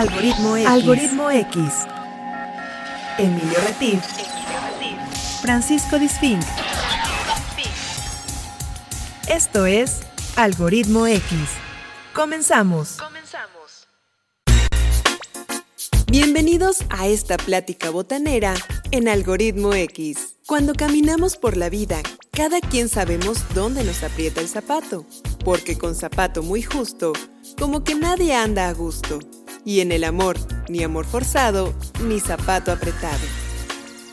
Algoritmo X. Algoritmo X. Emilio Retif. Francisco Disfink. Esto es Algoritmo X. Comenzamos. Comenzamos. Bienvenidos a esta plática botanera en Algoritmo X. Cuando caminamos por la vida, cada quien sabemos dónde nos aprieta el zapato, porque con zapato muy justo, como que nadie anda a gusto. Y en el amor, ni amor forzado, ni zapato apretado.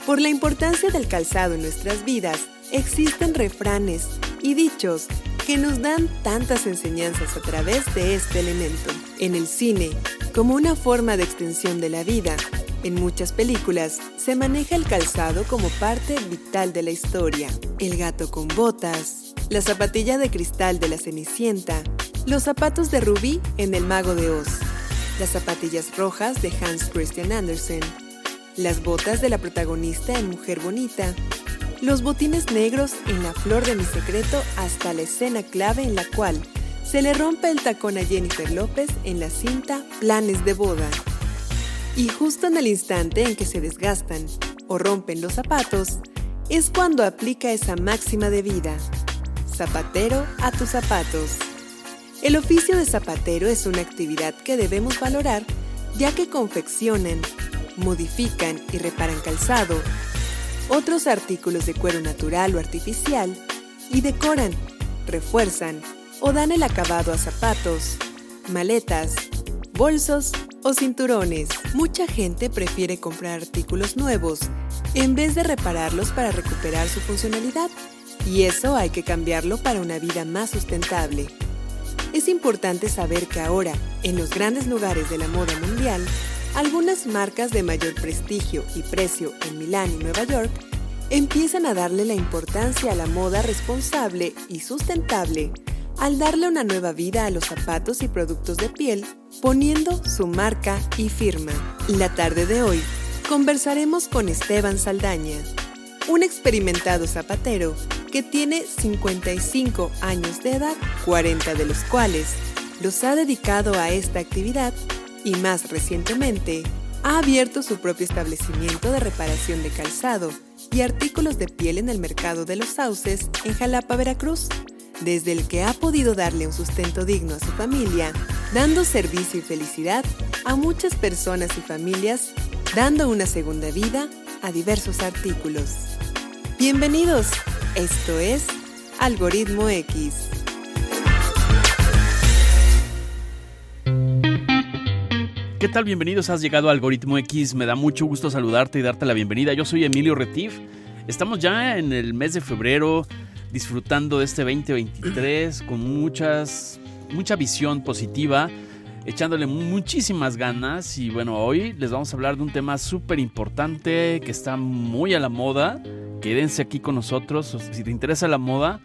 Por la importancia del calzado en nuestras vidas, existen refranes y dichos que nos dan tantas enseñanzas a través de este elemento. En el cine, como una forma de extensión de la vida, en muchas películas se maneja el calzado como parte vital de la historia. El gato con botas, la zapatilla de cristal de la Cenicienta, los zapatos de Rubí en El Mago de Oz, las zapatillas rojas de Hans Christian Andersen, las botas de la protagonista en Mujer Bonita, los botines negros en La Flor de mi Secreto hasta la escena clave en la cual se le rompe el tacón a Jennifer López en la cinta Planes de Boda. Y justo en el instante en que se desgastan o rompen los zapatos, es cuando aplica esa máxima de vida. Zapatero a tus zapatos. El oficio de zapatero es una actividad que debemos valorar ya que confeccionan, modifican y reparan calzado, otros artículos de cuero natural o artificial y decoran, refuerzan o dan el acabado a zapatos, maletas, bolsos o cinturones. Mucha gente prefiere comprar artículos nuevos en vez de repararlos para recuperar su funcionalidad. Y eso hay que cambiarlo para una vida más sustentable. Es importante saber que ahora, en los grandes lugares de la moda mundial, algunas marcas de mayor prestigio y precio en Milán y Nueva York empiezan a darle la importancia a la moda responsable y sustentable al darle una nueva vida a los zapatos y productos de piel, poniendo su marca y firma. La tarde de hoy conversaremos con Esteban Saldaña, un experimentado zapatero que tiene 55 años de edad, 40 de los cuales los ha dedicado a esta actividad y más recientemente ha abierto su propio establecimiento de reparación de calzado y artículos de piel en el mercado de los sauces en Jalapa, Veracruz desde el que ha podido darle un sustento digno a su familia, dando servicio y felicidad a muchas personas y familias, dando una segunda vida a diversos artículos. Bienvenidos, esto es Algoritmo X. ¿Qué tal? Bienvenidos, has llegado a Algoritmo X. Me da mucho gusto saludarte y darte la bienvenida. Yo soy Emilio Retif. Estamos ya en el mes de febrero, disfrutando de este 2023 con muchas, mucha visión positiva, echándole muchísimas ganas. Y bueno, hoy les vamos a hablar de un tema súper importante que está muy a la moda. Quédense aquí con nosotros. Si te interesa la moda,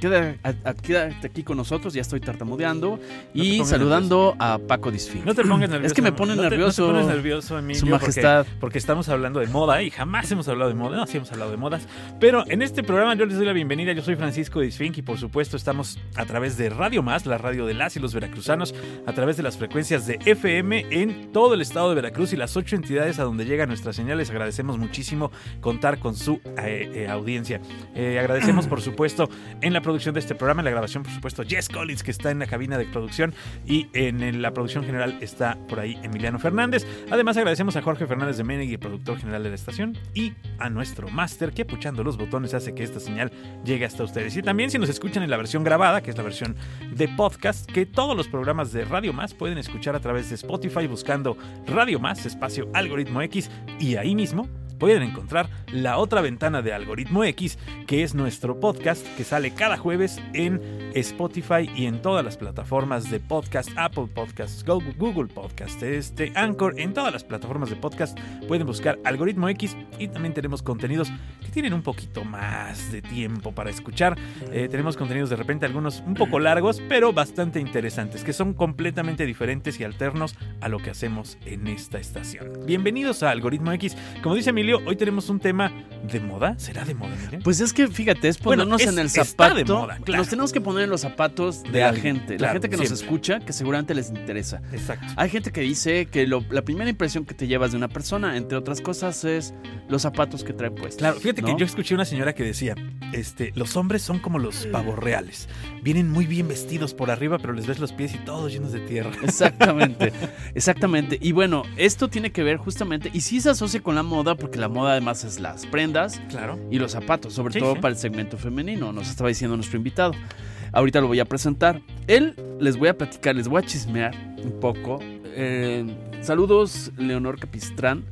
quédate aquí con nosotros, ya estoy tartamudeando y saludando a Paco Disfín. No te pongas nervioso. Es que me pone nervioso. no te pones nervioso, Emilio, Su majestad. Porque, estamos hablando de moda y jamás hemos hablado de moda. No, sí hemos hablado de modas. Pero en este programa yo les doy la bienvenida. Yo soy Francisco Disfink y por supuesto estamos a través de Radio Más, la radio de las y los veracruzanos, a través de las frecuencias de FM en todo el estado de Veracruz y las ocho entidades a donde llegan nuestras señales. Agradecemos muchísimo contar con su eh, eh, audiencia. Eh, agradecemos, por supuesto, en la producción de este programa, en la grabación, por supuesto, Jess Collins, que está en la cabina de producción, y en la producción general está por ahí Emiliano Fernández. Además, agradecemos a Jorge Fernández de Menegui, productor general de la estación, y a nuestro máster, que puchando los botones hace que esta señal llegue hasta ustedes. Y también si nos escuchan en la versión grabada, que es la versión de podcast, que todos los programas de Radio Más pueden escuchar a través de Spotify buscando Radio Más, espacio Algoritmo X, y ahí mismo pueden encontrar la otra ventana de Algoritmo X, que es nuestro podcast que sale cada jueves en Spotify y en todas las plataformas de podcast, Apple Podcasts, Google Podcast, este Anchor, en todas las plataformas de podcast pueden buscar Algoritmo X y también tenemos contenidos que tienen un poquito más de tiempo para escuchar. Eh, tenemos contenidos de repente algunos un poco largos, pero bastante interesantes, que son completamente diferentes y alternos a lo que hacemos en esta estación. Bienvenidos a Algoritmo X. Como dice Emilio, Emilio, hoy tenemos un tema de moda. ¿Será de moda, Emilio? Pues es que fíjate, es Bueno, ponernos es- en el zapato. de moda, claro. Nos tenemos que poner en los zapatos de, De la gente, la gente que nos escucha, que seguramente les interesa. Exacto. Hay gente que dice que lo- la primera impresión que te llevas de una persona, entre otras cosas, es los zapatos que trae puestos. Claro, fíjate que yo escuché una señora que decía, este, los hombres son como los pavos reales. Vienen muy bien vestidos por arriba, pero les ves los pies y todos llenos de tierra. Exactamente, exactamente. Y bueno, esto tiene que ver justamente, y sí se asocia con la moda, porque la moda además es las prendas Claro. y los zapatos, sobre Sí, todo sí. para el segmento femenino, nos estaba diciendo nuestro invitado. Ahorita lo voy a presentar. Él les voy a platicar, les voy a chismear un poco. Eh, saludos, Leonor Capistrán.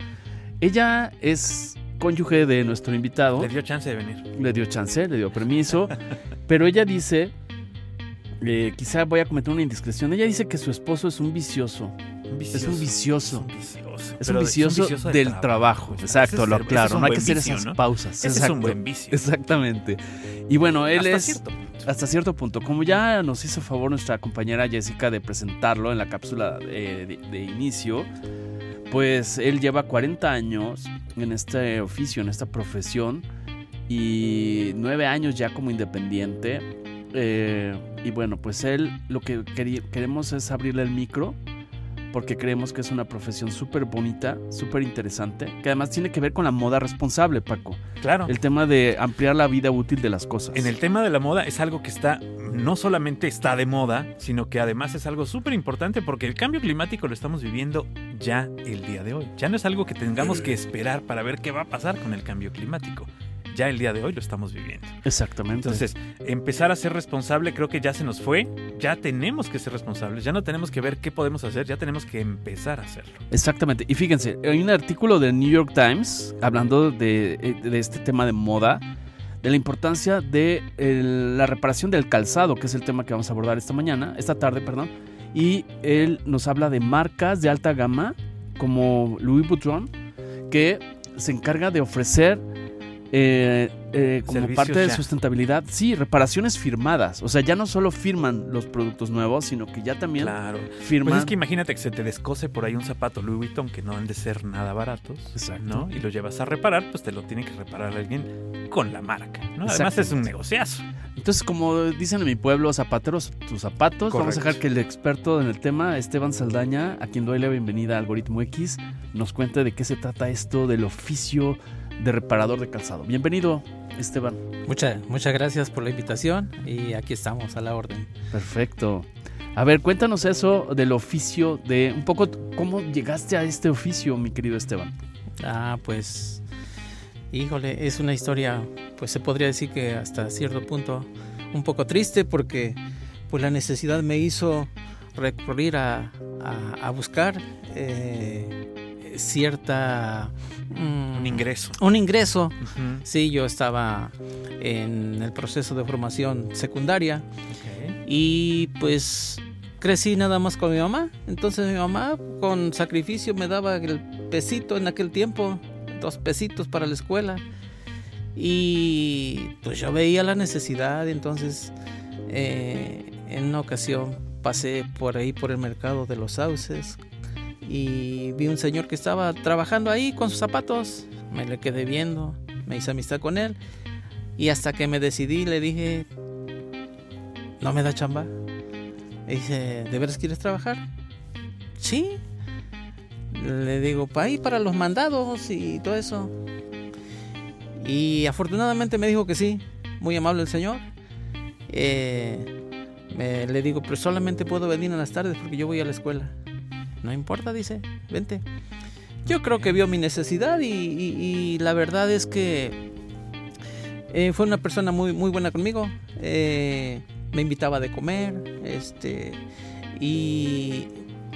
Ella es cónyuge de nuestro invitado. Le dio chance de venir. le dio chance, le dio permiso, pero ella dice, eh, quizá voy a cometer una indiscreción, ella dice que su esposo es un vicioso, Es un vicioso, Es un vicioso. es Pero un de- vicioso, del trabajo, exacto, es lo claro, no hay que hacer vicio, esas ¿no? pausas, Ese es exacto, un buen vicio. exactamente. Y bueno, él Hasta es cierto punto. hasta cierto punto, como ya nos hizo favor nuestra compañera Jessica de presentarlo en la cápsula eh, de, de inicio, pues él lleva 40 años en este oficio, en esta profesión, y nueve años ya como independiente. eh, y bueno, pues él lo que queremos es abrirle el micro, porque creemos que es una profesión súper bonita, súper interesante, que además tiene que ver con la moda responsable, Paco. Claro. El tema de ampliar la vida útil de las cosas. En el tema de la moda es algo que está, no solamente está de moda, sino que además es algo súper importante porque el cambio climático lo estamos viviendo ya el día de hoy. Ya no es algo que tengamos que esperar para ver qué va a pasar con el cambio climático. Ya el día de hoy lo estamos viviendo. Exactamente. Entonces, empezar a ser responsable creo que ya se nos fue. Ya tenemos que ser responsables. Ya no tenemos que ver qué podemos hacer. Ya tenemos que empezar a hacerlo. Exactamente. Y fíjense, hay un artículo del New York Times hablando de, eh, de este tema de moda, de la importancia de el- la reparación del calzado, que es el tema que vamos a abordar esta mañana, esta tarde, perdón. Y él nos habla de marcas de alta gama como Louis Vuitton, que se encarga de ofrecer eh, eh, como Servicios parte de ya. sustentabilidad, sí, reparaciones firmadas. O sea, ya no solo firman los productos nuevos, sino que ya también Claro. firman. Pues es que imagínate que se te descose por ahí un zapato Louis Vuitton que no han de ser nada baratos. Exacto. ¿no? Y lo llevas a reparar, pues te lo tiene que reparar alguien con la marca. ¿no? Además es un negociazo. Entonces, como dicen en mi pueblo, zapateros, tus zapatos. Vamos a dejar que el experto en el tema, Esteban Saldaña, a quien doy la bienvenida a Algoritmo X, nos cuente de qué se trata esto del oficio de reparador de calzado. Bienvenido, Esteban. Muchas, muchas gracias por la invitación y aquí estamos a la orden. Perfecto. A ver, cuéntanos eso del oficio de un poco cómo llegaste a este oficio, mi querido Esteban. Ah, pues, híjole, es una historia, pues se podría decir que hasta cierto punto un poco triste porque pues la necesidad me hizo recurrir a, a- a buscar eh, cierta... mm, Un ingreso. Un ingreso. Sí, yo estaba en el proceso de formación secundaria. Y pues crecí nada más con mi mamá. Entonces mi mamá con sacrificio me daba el pesito en aquel tiempo, dos pesitos para la escuela. Y pues yo veía la necesidad. Entonces eh, en una ocasión pasé por ahí por el mercado de los sauces y vi un señor que estaba trabajando ahí con sus zapatos. Me le quedé viendo, me hice amistad con él. Y hasta que me decidí le dije, no me da chamba. Y dice, ¿de veras quieres trabajar? Sí. Le digo, para ahí, para los mandados y todo eso. Y afortunadamente me dijo que sí. Muy amable el señor. Eh, me- le digo, pero solamente puedo venir en las tardes porque yo voy a la escuela. No importa, dice, vente. Yo creo que vio mi necesidad y, y- y la verdad es que eh, fue una persona muy, muy buena conmigo. Eh, me invitaba de comer. Este, y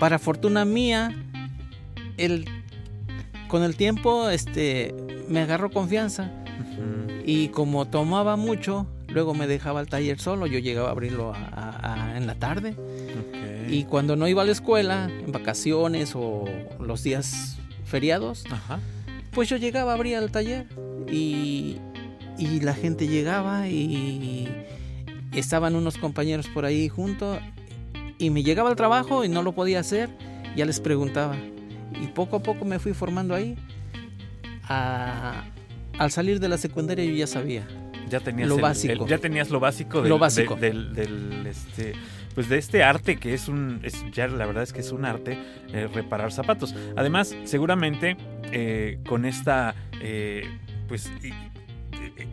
para fortuna mía, con el tiempo este, me agarró confianza. Y como tomaba mucho, luego me dejaba el taller solo. Yo llegaba a abrirlo a- a- a- en la tarde. Y cuando no iba a la escuela, en vacaciones o los días feriados, Ajá. pues yo llegaba, abría el taller y, y la gente llegaba y estaban unos compañeros por ahí juntos y me llegaba al trabajo y no lo podía hacer, ya les preguntaba. Y poco a poco me fui formando ahí a- al salir de la secundaria yo ya sabía. Ya tenías Lo el- básico. el- ya tenías lo básico del, Lo básico. de- del, del, este pues de este arte que es un es, ya la verdad es que es un arte eh, reparar zapatos. Además, seguramente eh, con esta eh, pues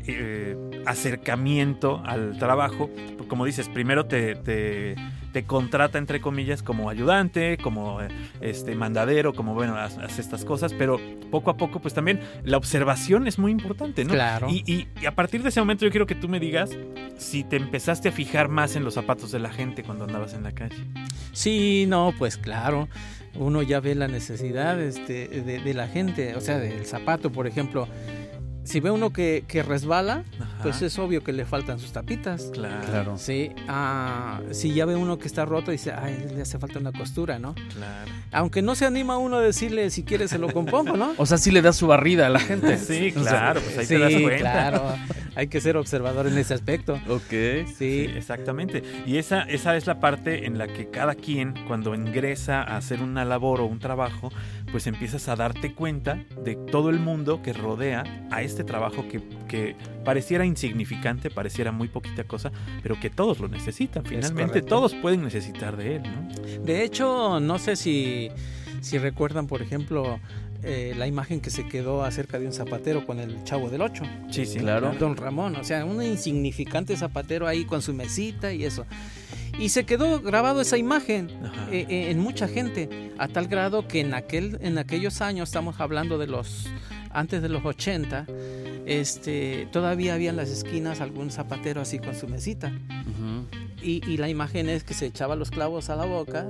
eh, acercamiento al trabajo, como dices, primero te, te, te contrata entre comillas como ayudante, como este mandadero, como bueno, haz estas cosas, pero poco a poco pues también la observación es muy importante, ¿no? Claro. Y, y- y a partir de ese momento yo quiero que tú me digas si te empezaste a fijar más en los zapatos de la gente cuando andabas en la calle. Sí, no, pues claro. Uno ya ve la necesidad este, de, de la gente, o sea, del zapato, por ejemplo. Si ve uno que, que resbala, Ajá, pues es obvio que le faltan sus tapitas. claro, Claro. Sí, ah, si ya ve uno que está roto, dice, ay, le hace falta una costura, ¿no? claro. Aunque no se anima uno a decirle si quiere se lo compongo, ¿no? O sea, sí le da su barrida a la gente. Sí, claro, pues ahí sí, te das cuenta. claro. Hay que ser observador en ese aspecto. Ok. Sí, Sí, exactamente. Y esa, esa es la parte en la que cada quien, cuando ingresa a hacer una labor o un trabajo, pues empiezas a darte cuenta de todo el mundo que rodea a este trabajo que, que pareciera insignificante, pareciera muy poquita cosa, pero que todos lo necesitan. Finalmente todos pueden necesitar de él, ¿no? De hecho, no sé si, si recuerdan, por ejemplo, eh, la imagen que se quedó acerca de un zapatero con el chavo del 8, Sí, sí. Claro. Don Ramón, o sea, un insignificante zapatero ahí con su mesita y eso. Y se quedó grabado esa imagen eh, eh, en mucha gente, a tal grado que en, aquel, en aquellos años, estamos hablando de los antes de los 80, este, todavía había en las esquinas algún zapatero así con su mesita. Y, y la imagen es que se echaba los clavos a la boca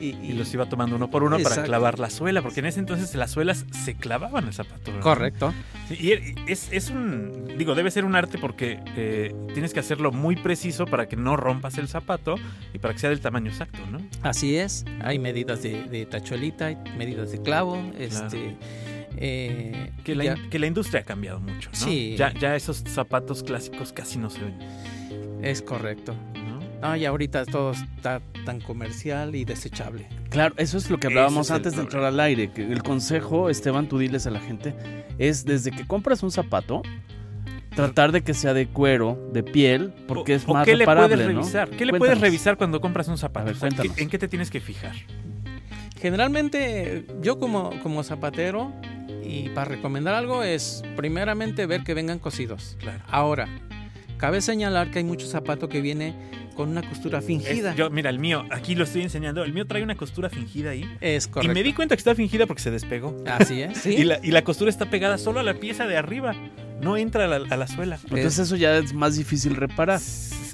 y, y los iba tomando uno por uno para Exacto. clavar la suela, porque en ese entonces las suelas se clavaban al zapato. ¿verdad? Correcto. Y es, es un, digo, debe ser un arte porque eh, tienes que hacerlo muy preciso para que no rompas el zapato y para que sea del tamaño exacto, ¿no? Así es. Hay medidas de, de tachuelita, hay medidas de clavo. Este, eh, Que la, que la industria ha cambiado mucho, ¿no? Sí. Ya, ya esos zapatos clásicos casi no se ven, es correcto. ¿No? No, y ahorita todo está tan comercial y desechable. Claro, eso es lo que hablábamos antes de entrar al aire. Que el consejo, Esteban, tú diles a la gente, es desde que compras un zapato, tratar de que sea de cuero, de piel, porque O- es más ¿qué le reparable, puedes ¿no? revisar? ¿Qué le Cuéntanos. puedes revisar cuando compras un zapato? A ver, sea, ¿qué- cuéntanos. ¿En qué te tienes que fijar? Generalmente, yo como, como zapatero, y para recomendar algo, es primeramente ver que vengan cosidos. Claro. Ahora, cabe señalar que hay mucho zapato que viene con una costura fingida. Es- yo, mira, el mío, aquí lo estoy enseñando, el mío trae una costura fingida ahí. Es correcto. Y me di cuenta que está fingida porque se despegó. Así es. ¿sí? Y, la, y la costura está pegada solo a la pieza de arriba. No entra a la, a la suela. Entonces eso ya es más difícil reparar,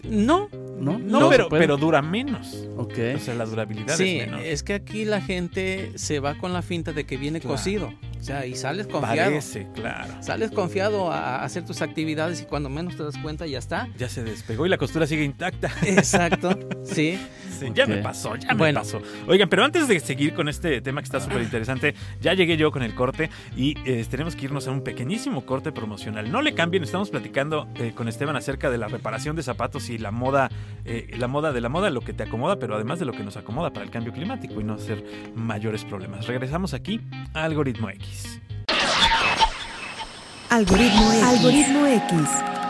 No, ¿no? No, No, pero, pero dura menos. Ok. O sea, la durabilidad sí, es menos. es que aquí la gente se va con la finta de que viene Claro. cosido. O sea, y sales confiado. Parece, claro. Sales confiado a hacer tus actividades y cuando menos te das cuenta ya está. Ya se despegó y la costura sigue intacta. Exacto, sí. Sí, Ya me pasó, ya me pasó. Oigan, pero antes de seguir con este tema que está súper interesante, ya llegué yo con el corte y eh, tenemos que irnos a un pequeñísimo corte promocional. No le cambien, estamos platicando eh, con Esteban acerca de la reparación de zapatos y la moda, eh, la moda de la moda, lo que te acomoda, pero además de lo que nos acomoda para el cambio climático y no hacer mayores problemas. Regresamos aquí a Algoritmo X. Algoritmo X. Algoritmo X.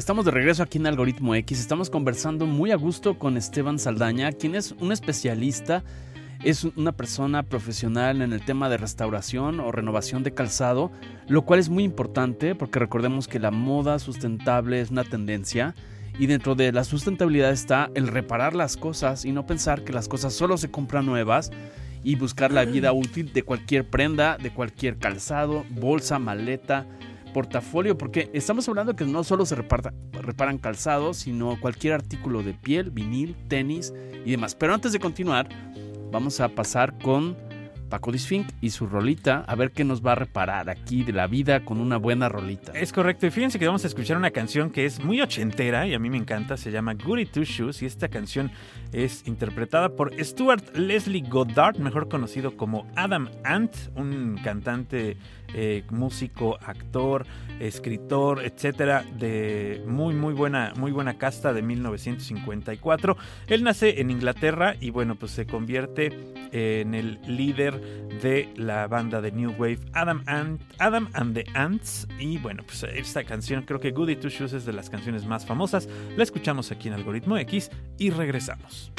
Estamos de regreso aquí en Algoritmo X. Estamos conversando muy a gusto con Esteban Saldaña, quien es un especialista, es una persona profesional en el tema de restauración o renovación de calzado, lo cual es muy importante porque recordemos que la moda sustentable es una tendencia y dentro de la sustentabilidad está el reparar las cosas y no pensar que las cosas solo se compran nuevas y buscar la vida útil de cualquier prenda, de cualquier calzado, bolsa, maleta, portafolio, porque estamos hablando que no solo se reparan calzados, sino cualquier artículo de piel, vinil, tenis y demás. Pero antes de continuar, vamos a pasar con Paco Disfink y su rolita, a ver qué nos va a reparar aquí de la vida con una buena rolita. Es correcto, y fíjense que vamos a escuchar una canción que es muy ochentera y a mí me encanta, se llama Goody Two Shoes y esta canción es interpretada por Stuart Leslie Goddard, mejor conocido como Adam Ant, un cantante, eh, músico, actor, escritor, etcétera, de muy muy buena muy buena casta de 1954. Él nace en Inglaterra y bueno, pues se convierte en el líder de la banda de New Wave Adam and, Adam and the Ants y bueno, pues esta canción creo que Goody Two Shoes es de las canciones más famosas. La escuchamos aquí en Algoritmo X y regresamos.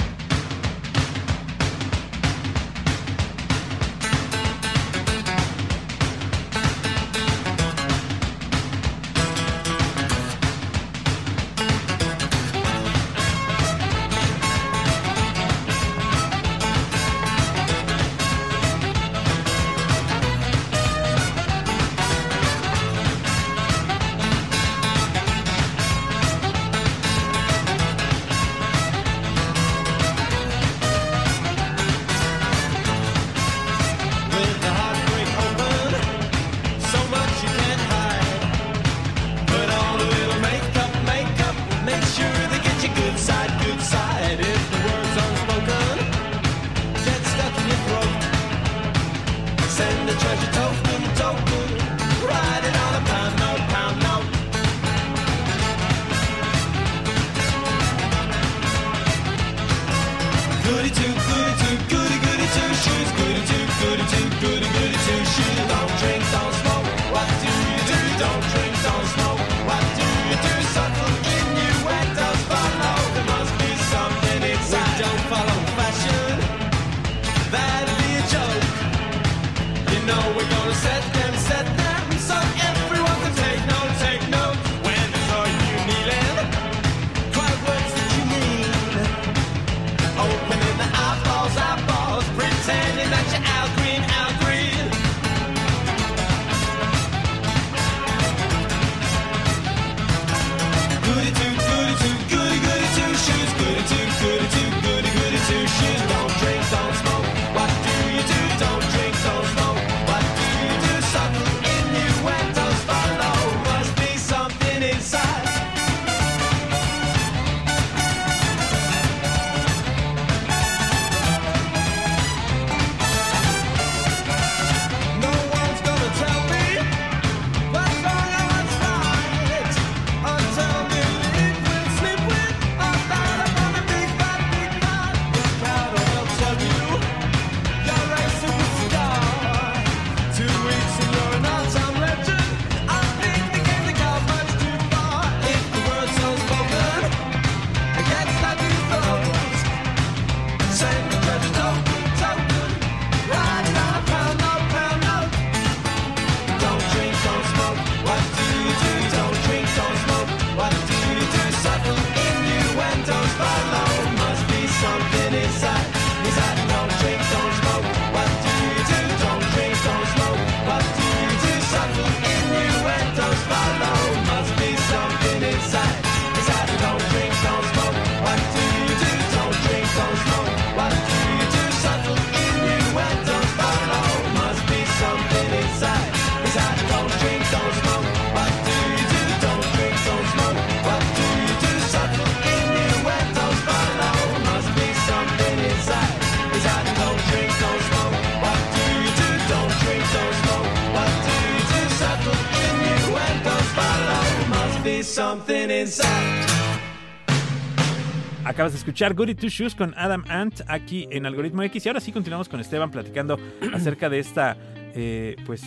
Acabas de escuchar Goody Two Shoes con Adam Ant aquí en Algoritmo X y ahora sí continuamos con Esteban platicando acerca de esta eh, pues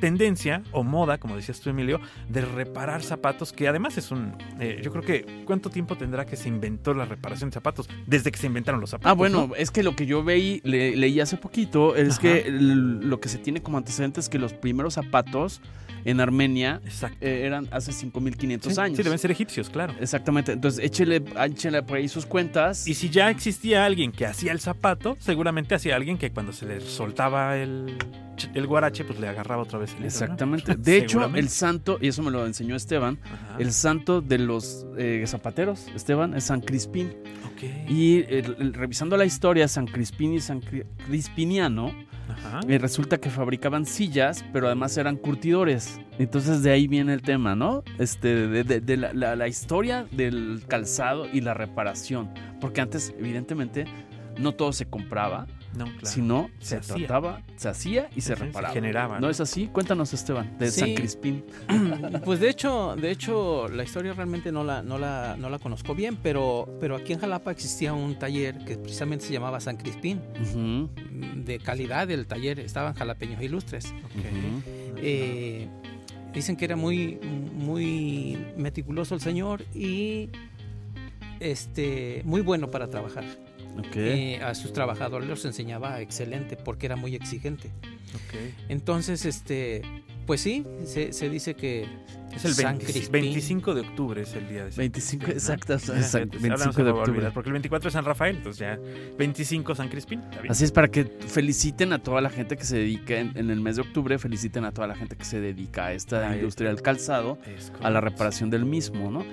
tendencia o moda, como decías tú Emilio, de reparar zapatos, que además es un... eh, yo creo que ¿cuánto tiempo tendrá que se inventó la reparación de zapatos? Desde que se inventaron los zapatos. Ah, bueno, ¿no? es que lo que yo veí, le- leí hace poquito, es Ajá. que lo que se tiene como antecedente es que los primeros zapatos en Armenia eh, eran hace 5500 Sí, años. sí, deben ser egipcios, claro. Exactamente. Entonces, échele, échele por ahí sus cuentas. Y si ya existía alguien que hacía el zapato, seguramente hacía alguien que cuando se le soltaba el, el guarache, pues le agarraba otra vez el hilo, ¿no? Exactamente. De hecho, el santo, y eso me lo enseñó Esteban, Ajá. el santo de los eh, zapateros, Esteban, es San Crispín. Ok. Y el- el- revisando la historia, San Crispín y San Cri- Crispiniano Ajá. Y resulta que fabricaban sillas, pero además eran curtidores. Entonces de ahí viene el tema, ¿no? Este, de, de- de la, la- la historia del calzado y la reparación. Porque antes, evidentemente, no todo se compraba, No, claro. sino Se trataba, se hacía y se Sí, se reparaba. generaba, ¿No ¿no? es así? Cuéntanos, Esteban, de Sí. San Crispín. Pues de hecho, de hecho, la historia realmente no la, no la, no la conozco bien, pero, pero aquí en Jalapa existía un taller que precisamente se llamaba San Crispín. De calidad del taller estaban jalapeños ilustres. Ok. Eh, dicen que era muy, muy meticuloso el señor y este, muy bueno para trabajar. Ok. Eh, a sus trabajadores los enseñaba excelente porque era muy exigente. Entonces, este, pues sí, se, se dice que Es el San 20 Crispín. 25 de octubre es el día de San 25, Crispín, ¿no? exacto, exacto, no se 25 me de octubre. olvidar, porque el 24 es San Rafael, entonces ya 25 San Crispín. Así es, para que feliciten a toda la gente que se dedica en, en el mes de octubre, feliciten a toda la gente que se dedica a esta Ah, industria del calzado, a la reparación del mismo, ¿no?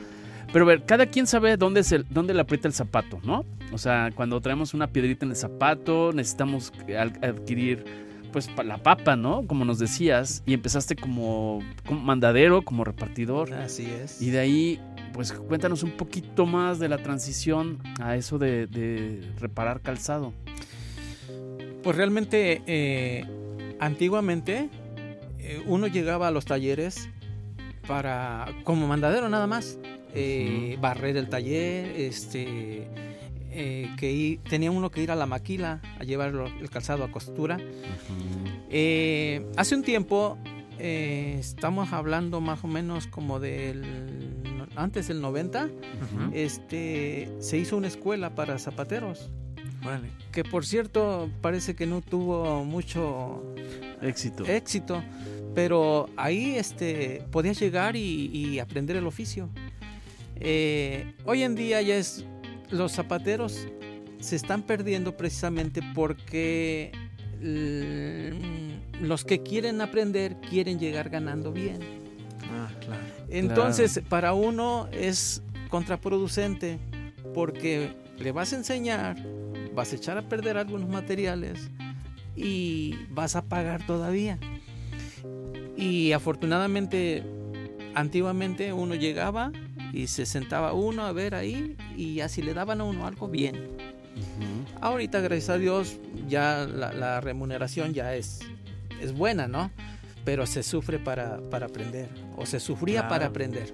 Pero a ver, cada quien sabe dónde, es el, dónde le aprieta el zapato, ¿no? O sea, cuando traemos una piedrita en el zapato, necesitamos adquirir, pues, la papa, ¿no? Como nos decías, y empezaste como, como mandadero, como repartidor. así es. Y de ahí, pues, cuéntanos un poquito más de la transición a eso de, de reparar calzado. Pues realmente, eh, antiguamente, eh, uno llegaba a los talleres para, como mandadero nada más, eh, barrer el taller, este, eh, que tenía uno que ir a la maquila a llevar el calzado a costura. Eh, hace un tiempo, eh, estamos hablando más o menos como del, antes del 90, Ujú. este, se hizo una escuela para zapateros que por cierto parece que no tuvo mucho Éxito. éxito, pero ahí este, podías llegar y, y aprender el oficio. Eh, hoy en día ya es, los zapateros se están perdiendo precisamente porque mm, los que quieren aprender quieren llegar ganando bien. Ah, claro. Entonces, para uno es contraproducente porque le vas a enseñar, vas a echar a perder algunos materiales y vas a pagar todavía. Y afortunadamente, antiguamente uno llegaba y se sentaba uno a ver ahí y así le daban a uno algo bien. Ahorita, gracias a Dios, ya la, la remuneración ya es, es buena, ¿no? Pero se sufre para, para aprender, o se sufría Claro. para aprender.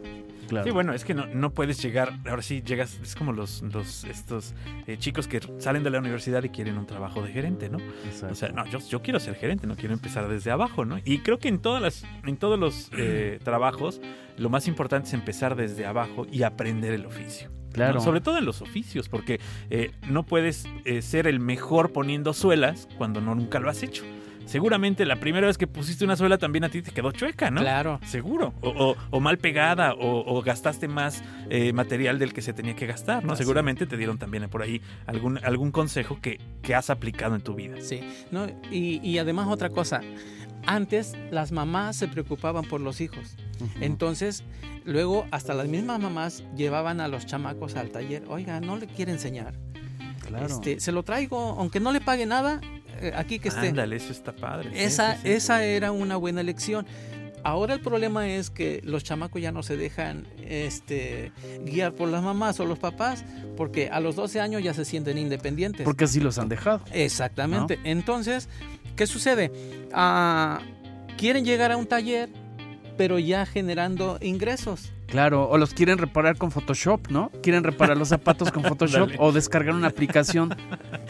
Claro. Sí, bueno, es que no, no puedes llegar, ahora sí llegas, es como los, los estos eh, chicos que salen de la universidad y quieren un trabajo de gerente, ¿no? Exacto. O sea, no, yo, yo quiero ser gerente, no quiero empezar desde abajo, ¿no? Y creo que en todas las, en todos los eh, trabajos, lo más importante es empezar desde abajo y aprender el oficio. ¿no? Claro. Sobre todo en los oficios, porque eh, no puedes eh, ser el mejor poniendo suelas cuando no nunca lo has hecho. Seguramente la primera vez que pusiste una suela también a ti te quedó chueca, ¿no? Claro. Seguro. O, o- o mal pegada, o, o gastaste más eh, material del que se tenía que gastar, ¿no? Así. Seguramente te dieron también por ahí algún, algún consejo que, que has aplicado en tu vida. Sí, no, y, y además otra cosa, antes las mamás se preocupaban por los hijos, entonces luego hasta las mismas mamás llevaban a los chamacos al taller, oiga, no le quiere enseñar, claro. este, se lo traigo, aunque no le pague nada, aquí que esté. Ándale, eso está padre. Esa, sí, sí. esa era una buena elección. Ahora el problema es que los chamacos ya no se dejan este, guiar por las mamás o los papás, porque a los 12 años ya se sienten independientes. Porque así los han dejado. Exactamente. Entonces, ¿qué sucede? Ah, quieren llegar a un taller, pero ya generando ingresos. Claro, o los quieren reparar con Photoshop, ¿no? Quieren reparar los zapatos con Photoshop o descargar una aplicación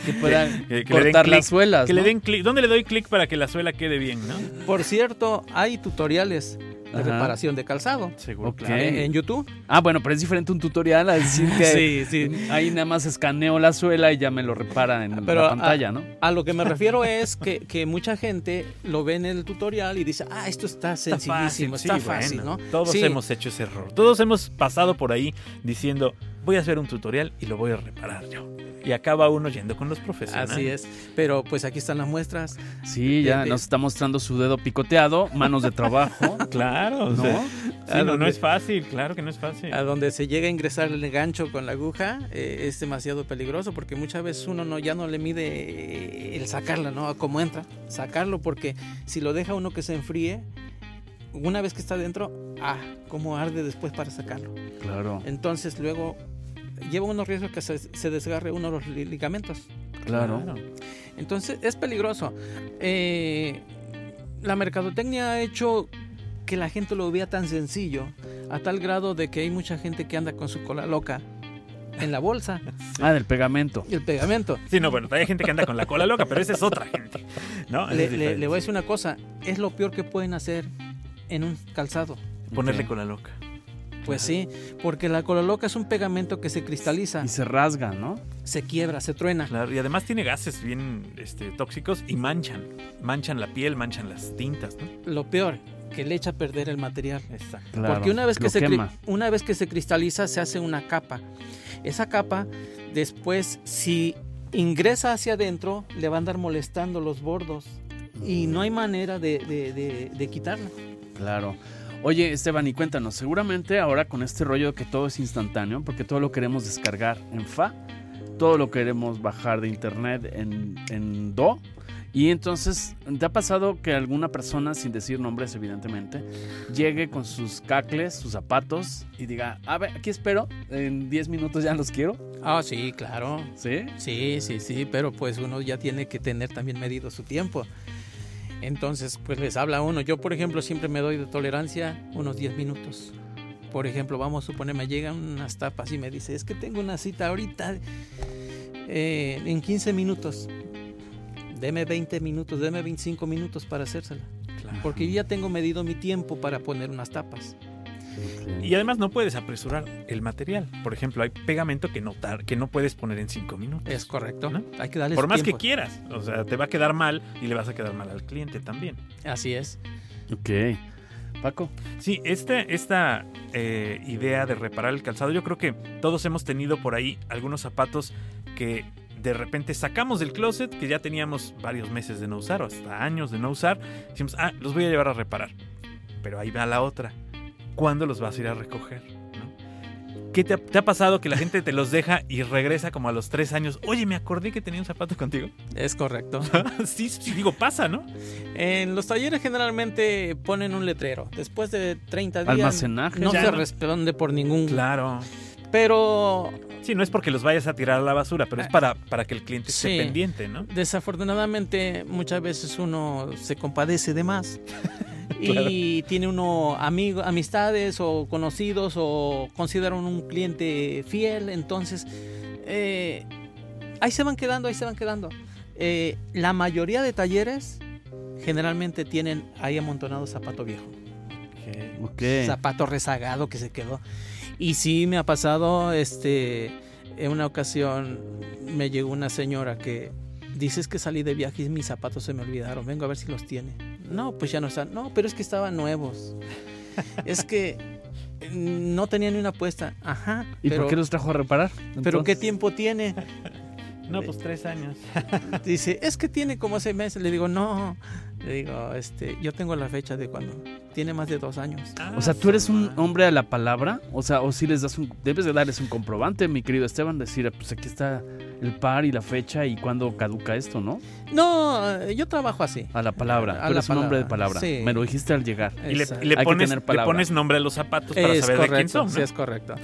que pueda Que- que cortar las suelas. Que le den clic. ¿Dónde le doy clic para que la suela quede bien, no? Por cierto, hay tutoriales de Ajá. reparación de calzado Seguro. Claro. en, YouTube. Ah, bueno, pero es diferente un tutorial a decir que Sí, sí. ahí nada más escaneo la suela y ya me lo repara en Pero, la pantalla, ¿no? A lo que me refiero es que, que mucha gente lo ve en el tutorial y dice, ah, esto está Está sencillísimo, está sí, fácil, bueno, ¿no? Todos Sí, hemos hecho ese error. Todos hemos pasado por ahí diciendo, voy a hacer un tutorial y lo voy a reparar yo. Y acaba uno yendo con los profesionales. Así es. Pero pues aquí están las muestras. Sí, ya de- nos está mostrando su dedo picoteado, manos de trabajo, Claro, o ¿no? sea, Sí, a no, es fácil, claro que no es fácil. a donde se llega a ingresar el gancho con la aguja eh, es demasiado peligroso porque muchas veces uno no ya no le mide eh, el sacarla, ¿no? A cómo entra, sacarlo porque si lo deja uno que se enfríe, una vez que está dentro, ah, cómo arde después para sacarlo. Claro, Entonces luego lleva unos riesgos que se, se desgarre uno de los li- ligamentos. claro. Entonces es peligroso. Eh, la mercadotecnia ha hecho que la gente lo vea tan sencillo, a tal grado de que hay mucha gente que anda con su cola loca en la bolsa Ah, del pegamento. y el pegamento. Sí, no, bueno, hay gente que anda con la cola loca, pero esa es otra gente. ¿no? Le, es le- voy a decir una cosa, es lo peor que pueden hacer en un calzado. Ponerle cola loca. Pues sí, porque la cola loca es un pegamento que se cristaliza, Y se rasga, ¿no? se quiebra, se truena. Claro, y además tiene gases bien este, tóxicos y manchan. Manchan la piel, manchan las tintas, ¿no? Lo peor, que le echa a perder el material. Exacto. Claro. Porque una vez, que se, una vez que se cristaliza se hace una capa. Esa capa después si ingresa hacia adentro le va a andar molestando los bordos y no hay manera de, de- de- de quitarla. Claro. Oye, Esteban, y cuéntanos, seguramente ahora con este rollo que todo es instantáneo, porque todo lo queremos descargar en FA, todo lo queremos bajar de internet en, en DO, y entonces, ¿te ha pasado que alguna persona, sin decir nombres evidentemente, llegue con sus cacles, sus zapatos, y diga, a ver, aquí espero, en 10 minutos ya los quiero? Ah, sí, claro. ¿Sí? Sí, sí, sí, pero pues uno ya tiene que tener también medido su tiempo. Entonces, pues les habla uno. Yo, por ejemplo, siempre me doy de tolerancia unos 10 minutos. Por ejemplo, vamos a suponer, me llegan unas tapas y me dice, es que tengo una cita ahorita eh, en 15 minutos. Deme 20 minutos, deme 25 minutos para hacérsela. Claro. Porque yo ya tengo medido mi tiempo para poner unas tapas. Y además no puedes apresurar el material. Por ejemplo, hay pegamento que no, tar- que no puedes poner en cinco minutos. Es correcto. ¿No? Hay que darle Por más tiempo. que quieras. O sea, te va a quedar mal y le vas a quedar mal al cliente también. Así es. Ok. Paco. Sí, este, esta eh, idea de reparar el calzado, yo creo que todos hemos tenido por ahí algunos zapatos que de repente sacamos del closet, que ya teníamos varios meses de no usar o hasta años de no usar. Decimos, ah, los voy a llevar a reparar. Pero ahí va la otra. ¿Cuándo los vas a ir a recoger? ¿no? ¿Qué te ha, te ha pasado que la gente te los deja y regresa como a los tres años? Oye, me acordé que tenía un zapato contigo. Es correcto. sí, sí, digo, pasa, ¿no? En los talleres generalmente ponen un letrero. Después de 30 días Almacenaje. no Ya se no. responde por ningún. Claro. Pero Sí, no es porque los vayas a tirar a la basura, pero es para, para que el cliente esté pendiente, ¿no? desafortunadamente muchas veces uno se compadece de más. Y tiene uno amigos, amistades o conocidos o consideran un cliente fiel, entonces eh, ahí se van quedando, ahí se van quedando. Eh, la mayoría de talleres generalmente tienen ahí amontonado zapato viejo. Zapato rezagado que se quedó. Y sí me ha pasado, este, en una ocasión me llegó una señora que dices que salí de viaje y mis zapatos se me olvidaron, vengo a ver si los tiene. No, pues ya no están. No, pero es que estaban nuevos. es que no tenía ni una puesta. Ajá. ¿Y pero, por qué los trajo a reparar? pero qué tiempo tiene. No, pues tres años. Dice, es que tiene como seis meses. Le digo, no. Le digo, este, yo tengo la fecha de cuando tiene más de dos años. O sea, tú eres un hombre a la palabra, o sea, o si les das un, debes de darles un comprobante, mi querido Esteban, decir, pues aquí está el par y la fecha y cuándo caduca esto, ¿no? No, eh, yo trabajo así. A la palabra, A tú la eres un hombre de palabra, palabra. sí. Me lo dijiste al llegar. Y le, y le Hay que pones, tener le palabra. pones nombre a los zapatos para es saber de quién son. ¿no? sí es correcto.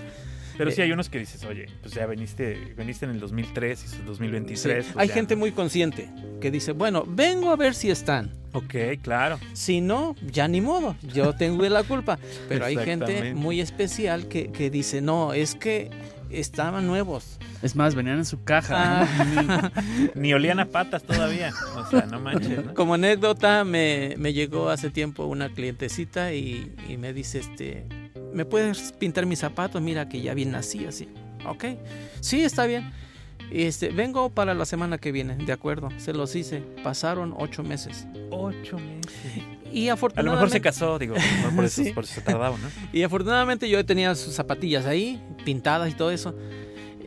Pero sí Eh, hay unos que dices, oye, pues ya veniste, veniste en el 2003 y es el 2023. Sí, pues Hay ya, gente ¿no? muy consciente que dice, bueno, vengo a ver si están. Ok, claro. Si no, ya ni modo, yo tengo la culpa. Pero hay gente muy especial que, que dice, no, es que estaban nuevos. Es más, venían en su caja. Ah, Ni olían a patas todavía. O sea, no manches, ¿no? como anécdota, me, me llegó hace tiempo una clientecita y, y me dice, este, ¿me puedes pintar mis zapatos? Mira que ya vienen así, así. Ok, sí, está bien. Este, vengo para la semana que viene, de acuerdo, se los hice. Pasaron ocho meses. Ocho meses. Y A lo afortunadamente, mejor se casó, digo, por- eso, Sí. por eso se tardaba, ¿no? Y afortunadamente yo tenía sus zapatillas ahí, pintadas y todo eso.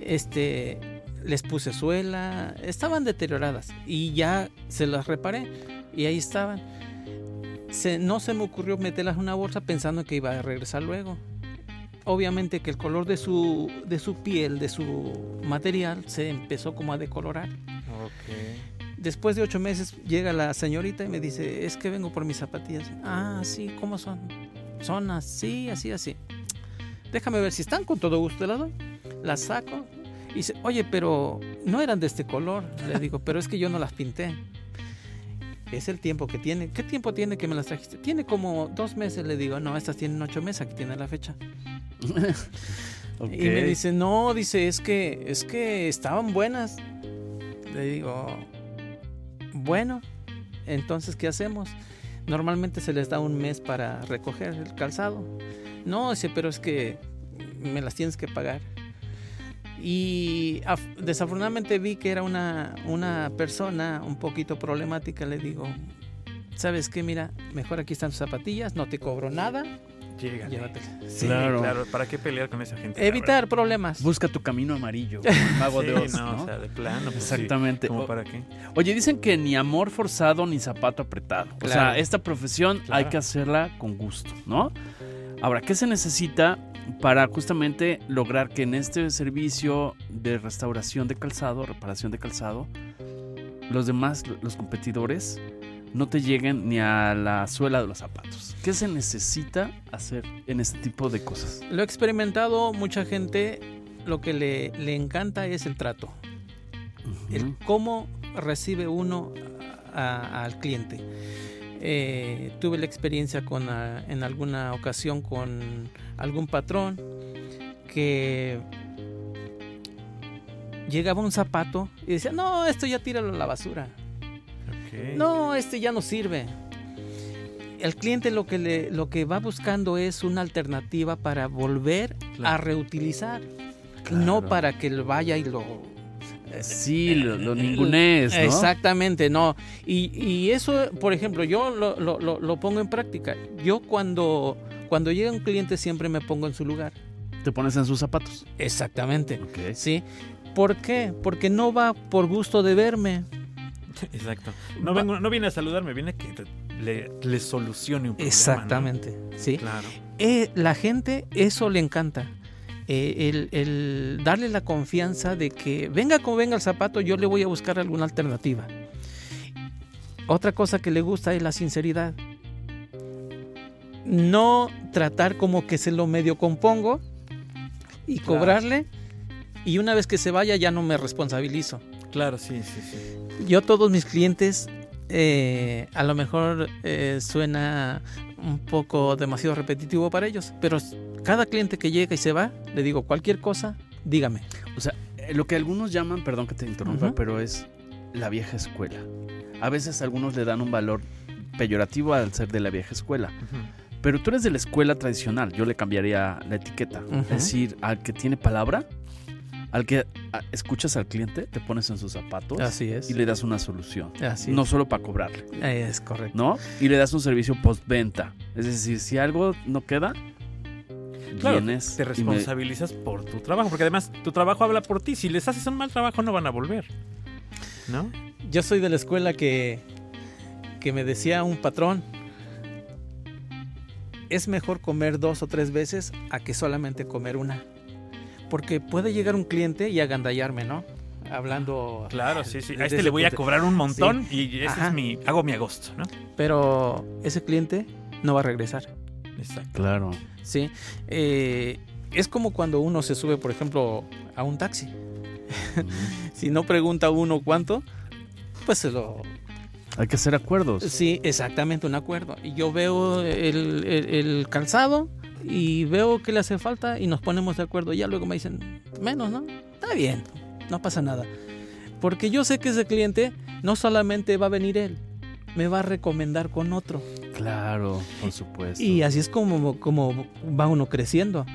Este, les puse suela, estaban deterioradas y ya se las reparé y ahí estaban. se- no se me ocurrió meterlas en una bolsa pensando que iba a regresar luego. Obviamente que el color de su, de su piel, de su material, se empezó como a decolorar. Después de ocho meses llega la señorita y me dice, es que vengo por mis zapatillas. Ah, sí, ¿cómo son? Son así, así, así. Déjame ver si están, con todo gusto las doy. Las saco y dice, oye, pero no eran de este color. Le digo, pero es que yo no las pinté. Es el tiempo que tiene. ¿Qué tiempo tiene que me las trajiste? Tiene como dos meses. Le digo, no, estas tienen ocho meses, aquí tiene la fecha. Y me dice, no, dice, es que, es que estaban buenas. Le digo, bueno, entonces, ¿qué hacemos? Normalmente se les da un mes para recoger el calzado. No, dice, pero es que me las tienes que pagar. Y af- desafortunadamente vi que era una, una persona un poquito problemática. Le digo, ¿sabes qué? Mira, mejor aquí están tus zapatillas, no te cobro nada, Llévatelas. Sí, Claro. claro. ¿Para qué pelear con esa gente? Evitar problemas. Busca tu camino amarillo, como el mago de? Oz, Sí, no, ¿no? o sea, de plano. pues sí. Exactamente. ¿Cómo O- para qué? Oye, dicen que ni amor forzado ni zapato apretado. O sea, esta profesión Claro. hay que hacerla con gusto, ¿no? Ahora, ¿qué se necesita para justamente lograr que en este servicio de restauración de calzado, reparación de calzado, los demás, los competidores, no te lleguen ni a la suela de los zapatos? ¿Qué se necesita hacer en este tipo de cosas? Lo he experimentado, mucha gente lo que le, le encanta es el trato, el cómo recibe uno a- al cliente. Eh, tuve la experiencia con, ah, en alguna ocasión con algún patrón que llegaba un zapato y decía, no, esto ya tíralo a la basura. No, este ya no sirve. El cliente lo que, le, lo que va buscando es una alternativa para volver a reutilizar. Claro. No para que lo vaya y lo... Sí, lo, lo ningunees, ¿no? Exactamente, no. Y, y eso, por ejemplo, yo lo, lo- lo- pongo en práctica. Yo cuando, cuando llega un cliente siempre me pongo en su lugar. Te pones en sus zapatos. Exactamente. ¿Sí? ¿Por qué? Porque no va por gusto de verme. Exacto. No, vengo, no viene a saludarme, viene a que te- le, le solucione un problema. ¿no? Exactamente. ¿Sí? Claro. Eh, la gente eso le encanta. Eh, el, el darle la confianza de que venga como venga el zapato, yo le voy a buscar alguna alternativa. Otra cosa que le gusta es la sinceridad. No tratar como que se lo medio compongo y Claro. cobrarle y una vez que se vaya ya no me responsabilizo. Claro, sí, sí, sí. Yo todos mis clientes, eh, a lo mejor eh, suena un poco demasiado repetitivo para ellos, pero cada cliente que llega y se va, le digo cualquier cosa, dígame. Eh, Lo que algunos llaman, perdón que te interrumpa, pero es la vieja escuela. A veces algunos le dan un valor peyorativo al ser de la vieja escuela. Pero tú eres de la escuela tradicional, yo le cambiaría la etiqueta. Es decir, al que tiene palabra, al que a, escuchas al cliente, te pones en sus zapatos Así es. y le das una solución. Así no solo para cobrarle, es correcto. ¿no? Y le das un servicio postventa. Es decir, si algo no queda, Claro, vienes te y me- responsabilizas por tu trabajo, porque además tu trabajo habla por ti. Si les haces un mal trabajo, no van a volver. ¿No? Yo soy de la escuela que, que me decía un patrón, es mejor comer dos o tres veces a que solamente comer una. Porque puede llegar un cliente y agandallarme, ¿no? Hablando... Claro, sí, sí. A este le voy a cobrar un montón y ese Ajá. es mi. Hago mi agosto, ¿no? Pero ese cliente no va a regresar. Exacto. Claro. ¿sí? Eh, es como cuando uno se sube, por ejemplo, a un taxi. Si no pregunta uno cuánto, pues se lo... Hay que hacer acuerdos. Sí, exactamente, un acuerdo. Y yo veo el, el- el calzado y veo que le hace falta y nos ponemos de acuerdo. Ya luego me dicen, menos, ¿no? Está bien, no pasa nada. Porque yo sé que ese cliente no solamente va a venir él, me va a recomendar con otro. Claro, por supuesto. Y así es como, como va uno creciendo.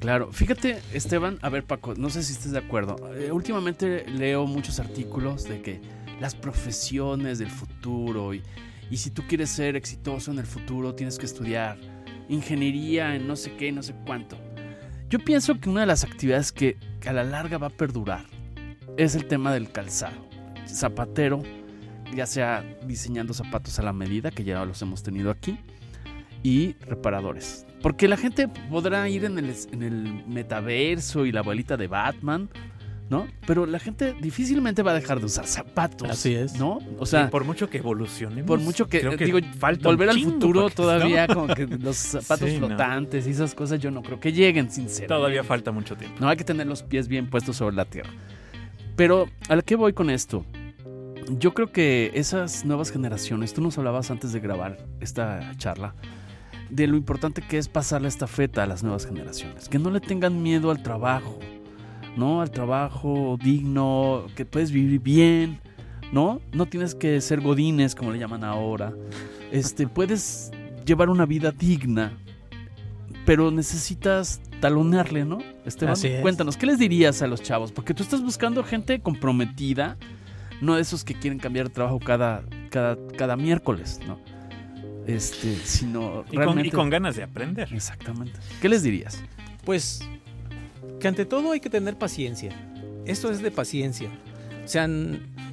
Claro, fíjate, Esteban, a ver, Paco, no sé si estés de acuerdo. Eh, últimamente leo muchos artículos de que las profesiones del futuro y, y si tú quieres ser exitoso en el futuro tienes que estudiar ingeniería en no sé qué, no sé cuánto. Yo pienso que una de las actividades que, a la larga va a perdurar es el tema del calzado. Zapatero ya sea diseñando zapatos a la medida, que ya los hemos tenido aquí, y reparadores. Porque la gente podrá ir en el, en el metaverso y la abuelita de Batman, ¿no? Pero la gente difícilmente va a dejar de usar zapatos. Así es. ¿No? O Y sea, por mucho que evolucionemos. por mucho que, creo digo, falta volver al futuro que- todavía, como que los zapatos Sí, no. flotantes y esas cosas, yo no creo que lleguen, sinceramente. Todavía falta mucho tiempo. No hay que tener los pies bien puestos sobre la tierra. Pero, ¿a qué voy con esto? Yo creo que esas nuevas generaciones, tú nos hablabas antes de grabar esta charla, de lo importante que es pasar la estafeta a las nuevas generaciones. Que no le tengan miedo al trabajo, ¿no? Al trabajo digno, que puedes vivir bien, ¿no? No tienes que ser godines, como le llaman ahora. Este, puedes llevar una vida digna, pero necesitas talonearle, ¿no? Esteban, Así es. cuéntanos, ¿qué les dirías a los chavos? Porque tú estás buscando gente comprometida, no de esos que quieren cambiar de trabajo cada, cada, cada miércoles, ¿no? Este, sino Y con, realmente... y con ganas de aprender. Exactamente. ¿Qué les dirías? Pues que ante todo hay que tener paciencia. Esto es de paciencia. O sea,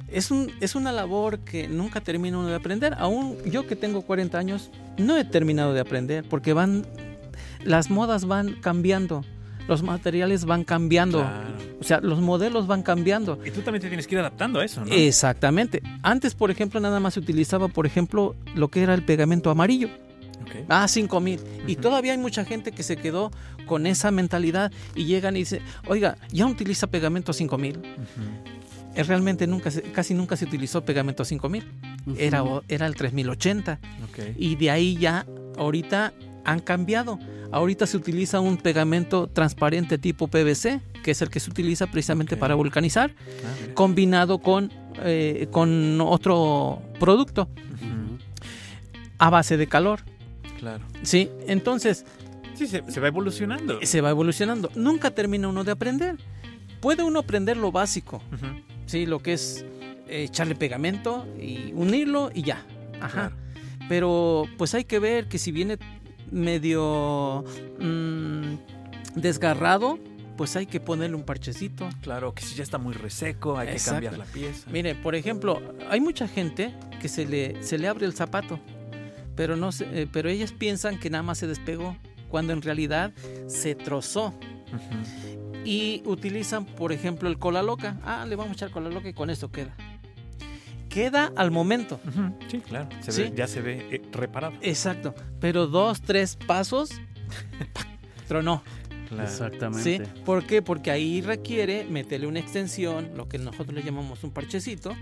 es, un, es una labor que nunca termino uno de aprender. Aún yo que tengo 40 años, no he terminado de aprender porque van, las modas van cambiando, los materiales van cambiando, Claro. o sea, los modelos van cambiando. Y tú también te tienes que ir adaptando a eso, ¿no? Exactamente. Antes, por ejemplo, nada más se utilizaba, por ejemplo, lo que era el pegamento amarillo. Ah, 5 mil. Y todavía hay mucha gente que se quedó con esa mentalidad y llegan y dicen, oiga, ya utiliza pegamento 5 mil. Eh, Realmente nunca, se- casi nunca se utilizó pegamento 5 mil. Era, era el 3080. Ok. Y de ahí ya, ahorita han cambiado. Ahorita se utiliza un pegamento transparente tipo PVC, que es el que se utiliza precisamente para vulcanizar, Ah, combinado con, eh, con otro producto a base de calor. Claro. Sí, entonces Sí, se, se va evolucionando. se va evolucionando. Nunca termina uno de aprender. Puede uno aprender lo básico, sí, lo que es eh, echarle pegamento y unirlo y ya. Ajá. Claro. Pero pues hay que ver que si viene medio mm, desgarrado, pues hay que ponerle un parchecito. Claro, que si ya está muy reseco, hay Exacto. que cambiar la pieza. Mire, por ejemplo, hay mucha gente que se le, se le abre el zapato, pero, no se- eh, pero ellas piensan que nada más se despegó, cuando en realidad se trozó. Y utilizan, por ejemplo, el cola loca. Ah, le vamos a echar cola loca y con eso queda. Queda al momento. Sí, claro. Se Sí. ve- ya se ve eh, reparado. Exacto. Pero dos, tres pasos, tronó. Claro. ¿Sí? Exactamente. ¿Por qué? Porque ahí requiere meterle una extensión, lo que nosotros le llamamos un parchecito.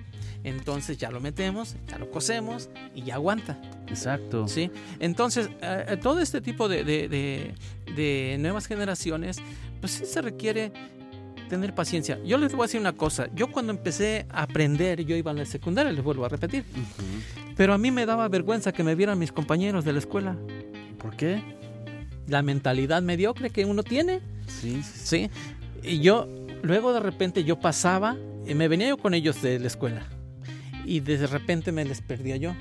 Entonces ya lo metemos, ya lo cosemos y ya aguanta. Exacto. ¿sí? Entonces, eh, eh, todo este tipo de, de- de- de nuevas generaciones, pues sí se requiere tener paciencia. Yo les voy a decir una cosa. Yo cuando empecé a aprender, yo iba a la secundaria, les vuelvo a repetir. Pero a mí me daba vergüenza que me vieran mis compañeros de la escuela. ¿Por qué? La mentalidad mediocre que uno tiene, Sí, sí, sí. ¿sí? Y yo, luego de repente yo pasaba, y me venía yo con ellos de la escuela. Y de repente me les perdía yo.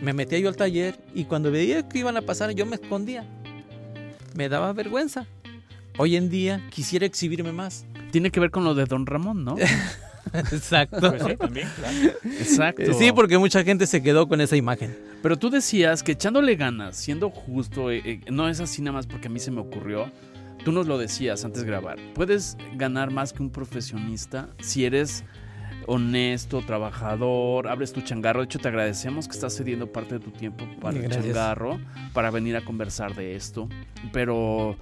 Me metía yo al taller y cuando veía que iban a pasar yo me escondía. Me daba vergüenza. Hoy en día quisiera exhibirme más. Tiene que ver con lo de Don Ramón, ¿no? Exacto. Pues sí, también, claro. Exacto. Sí, porque mucha gente se quedó con esa imagen. Pero tú decías que echándole ganas, siendo justo, eh, eh, no es así nada más porque a mí se me ocurrió. Tú nos lo decías antes de grabar. Puedes ganar más que un profesionista si eres honesto, trabajador, abres tu changarro. De hecho, te agradecemos que estás cediendo parte de tu tiempo para el changarro, para venir a conversar de esto. Pero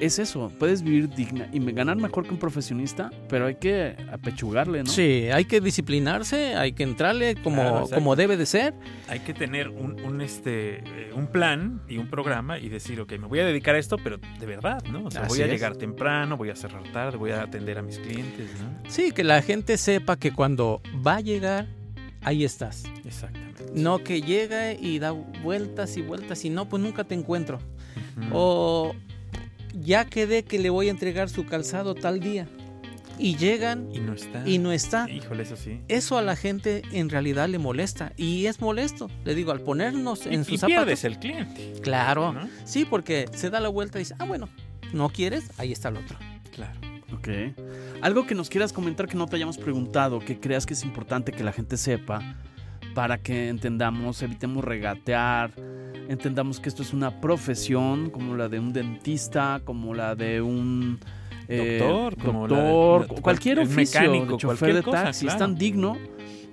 es eso, puedes vivir digna y me- ganar mejor que un profesionista, pero hay que apechugarle, ¿no? Sí, hay que disciplinarse, hay que entrarle como, Claro, exacto. como debe de ser. Hay que tener un, un, este, eh, un plan y un programa y decir, ok, me voy a dedicar a esto, pero de verdad, ¿no? O sea, voy a es. llegar temprano, voy a cerrar tarde, voy a atender a mis clientes, ¿no? Sí, que la gente sepa que cuando va a llegar, ahí estás. Exactamente. No que llega y da vueltas y vueltas y no, pues nunca te encuentro. O ya quedé que le voy a entregar su calzado tal día. Y llegan Y no está. y no está. Híjole, eso sí. Eso a la gente en realidad le molesta. Y es molesto. Le digo, al ponernos en y, sus y zapatos. pierdes el cliente, Claro. ¿no? Sí, porque se da la vuelta y dice, ah, bueno, ¿no quieres? Ahí está el otro. Claro. Ok. Algo que nos quieras comentar que no te hayamos preguntado, que creas que es importante que la gente sepa para que entendamos, evitemos regatear, entendamos que esto es una profesión como la de un dentista, como la de un eh, Doctor, como doctor, la- cualquier oficio, mecánico, de chofer cualquier de es tan digno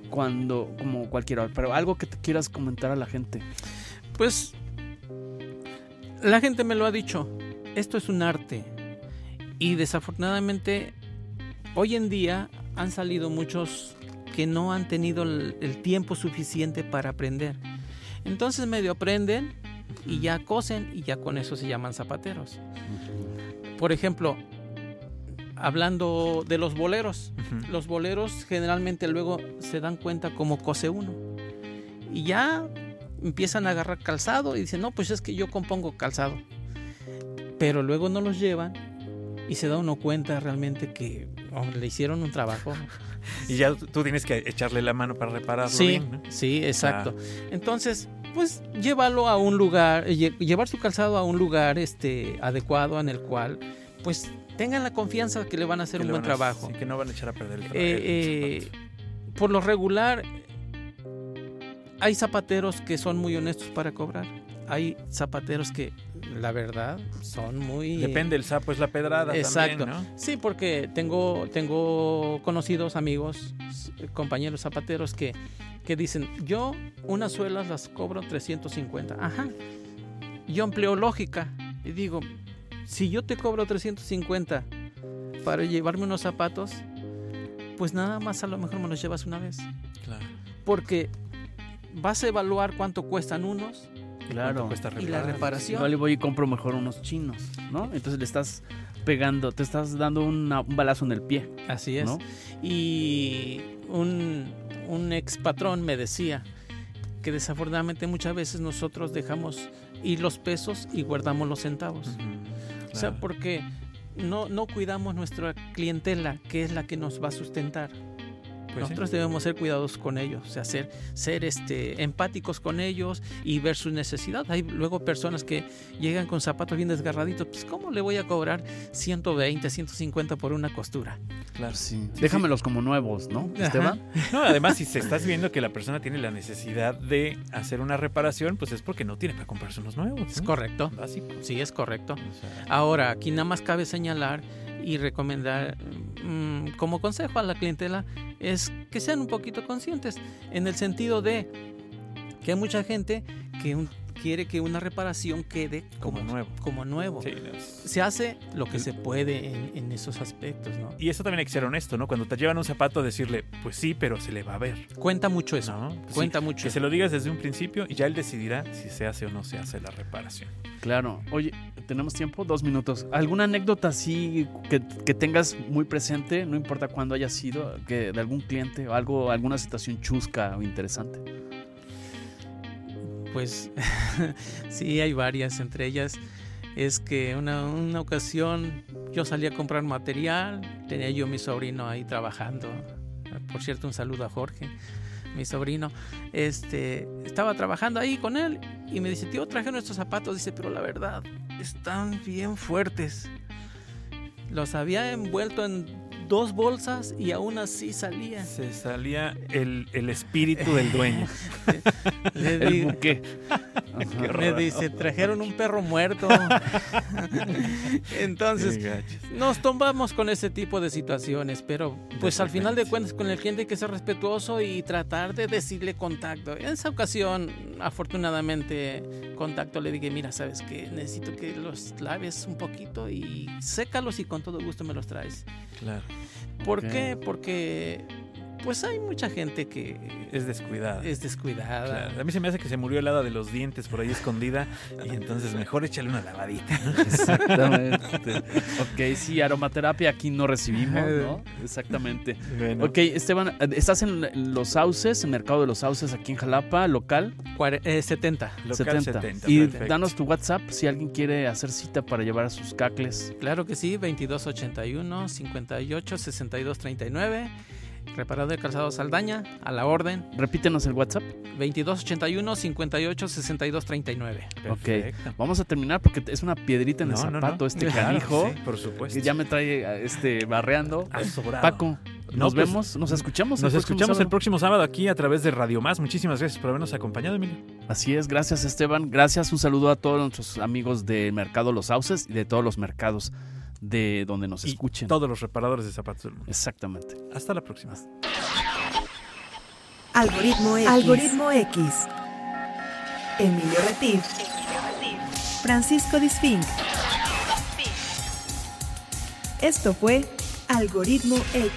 cuando como cualquiera, pero algo que te quieras comentar a la gente. Pues la gente me lo ha dicho, esto es un arte y desafortunadamente hoy en día han salido muchos que no han tenido el, el tiempo suficiente para aprender. Entonces medio aprenden y ya cosen y ya con eso se llaman zapateros. Por ejemplo, hablando de los boleros, los boleros generalmente luego se dan cuenta cómo cose uno. Y ya empiezan a agarrar calzado y dicen, no, pues es que yo compongo calzado. Pero luego no los llevan y se da uno cuenta realmente que oh, le hicieron un trabajo. Y ya tú tienes que echarle la mano para repararlo Sí, bien, ¿no? sí, exacto. Entonces, pues llévalo a un lugar, lle- llevar su calzado a un lugar este, adecuado en el cual, pues tengan la confianza que le van a hacer un buen a- trabajo. sí, que no van a echar a perder el trabajo. Eh, eh, por lo regular, hay zapateros que son muy honestos para cobrar. Hay zapateros que, la verdad, son muy... Depende, el sapo es la pedrada Exacto. también, ¿no? Sí, porque tengo, tengo conocidos amigos, compañeros zapateros que, que dicen, yo unas suelas las cobro 350. Ajá. Yo empleo lógica y digo, si yo te cobro 350 para llevarme unos zapatos, pues nada más a lo mejor me los llevas una vez. Claro. Porque vas a evaluar cuánto cuestan unos Claro. ¿Cuánto cuesta y la reparación. Igual voy y compro mejor unos chinos, ¿no? Entonces le estás pegando, te estás dando una- un balazo en el pie, Así es. ¿no? Y un, un ex patrón me decía que desafortunadamente muchas veces nosotros dejamos ir los pesos y guardamos los centavos. O sea, porque no, no cuidamos nuestra clientela, que es la que nos va a sustentar. Pues sí. Nosotros debemos ser cuidadosos con ellos, o sea, ser, ser este, empáticos con ellos y ver su necesidad. Hay luego personas que llegan con zapatos bien desgarraditos, pues ¿cómo le voy a cobrar 120, 150 por una costura? Claro. Sí. Déjamelos como nuevos, ¿no? Esteban. No, además, si se estás viendo que la persona tiene la necesidad de hacer una reparación, pues es porque no tiene para comprarse unos nuevos. Es correcto. Básico. Sí, es correcto. O sea, Ahora, aquí nada más cabe señalar y recomendar mm, como consejo a la clientela es que sean un poquito conscientes en el sentido de que hay mucha gente que un- quiere que una reparación quede Como nuevo. Como nuevo. sí, Se hace lo que se puede en, en esos aspectos, ¿no? Y eso también hay que ser honesto, ¿no? Cuando te llevan un zapato, decirle, pues sí, pero se le va a ver. Cuenta mucho eso. ¿no? Pues sí, Cuenta mucho. Que se lo digas desde un principio y ya él decidirá si se hace o no se hace la reparación. Claro. Oye, ¿tenemos tiempo? Dos minutos. ¿Alguna anécdota así que, que tengas muy presente, no importa cuándo haya sido, que de algún cliente o algo, alguna situación chusca o interesante? Pues sí, hay varias. Entre ellas es que una, una ocasión yo salí a comprar material, tenía yo a mi sobrino ahí trabajando. Por cierto, un saludo a Jorge, mi sobrino. Este, estaba trabajando ahí con él y me dice, tío, traje nuestros zapatos. Dice, pero la verdad, están bien fuertes. Los había envuelto en dos bolsas y aún así salía. Se salía el, el espíritu del dueño. Le El digo- buque. Me dice, trajeron un perro muerto. Entonces, nos tomamos con ese tipo de situaciones, pero pues al final de cuentas con el cliente hay que ser respetuoso y tratar de decirle contacto. En esa ocasión, afortunadamente, contacto le dije, mira, sabes que necesito que los laves un poquito y sécalos y con todo gusto me los traes. Claro. ¿Por qué? Porque pues hay mucha gente que Es descuidada. es descuidada. Claro. A mí se me hace que se murió el hada de los dientes por ahí escondida y entonces mejor échale una lavadita. Exactamente. ok, sí, aromaterapia aquí no recibimos, ¿no? Exactamente. Bueno, Ok, Esteban, ¿estás en Los Sauces, en Mercado de los Sauces, aquí en Jalapa, local? Cuare- eh, 70. local 70. y perfecto. danos tu WhatsApp si alguien quiere hacer cita para llevar a sus cacles. Claro que sí, 2281 58 62 39. Reparador de calzado Saldaña, a la orden, Repítenos el WhatsApp. 2281 58 62 39. Perfecto. Ok. Vamos a terminar porque es una piedrita en el No, no, no. zapato este Claro, canijo. sí, por supuesto. que ya me trae este barreando. Sobrado. Paco, No, nos pues, vemos, nos escuchamos. el Nos próximo escuchamos el sábado. próximo sábado aquí a través de Radio Más. Muchísimas gracias por habernos acompañado, Emilio. Así es, gracias Esteban. Gracias, un saludo a todos nuestros amigos del Mercado Los Sauces y de todos los mercados de donde nos Y escuchen. todos los reparadores de zapatos del mundo. Exactamente. Hasta la próxima. Algoritmo X. Algoritmo X. Emilio Retif. Francisco Disfink. Esto fue Algoritmo X.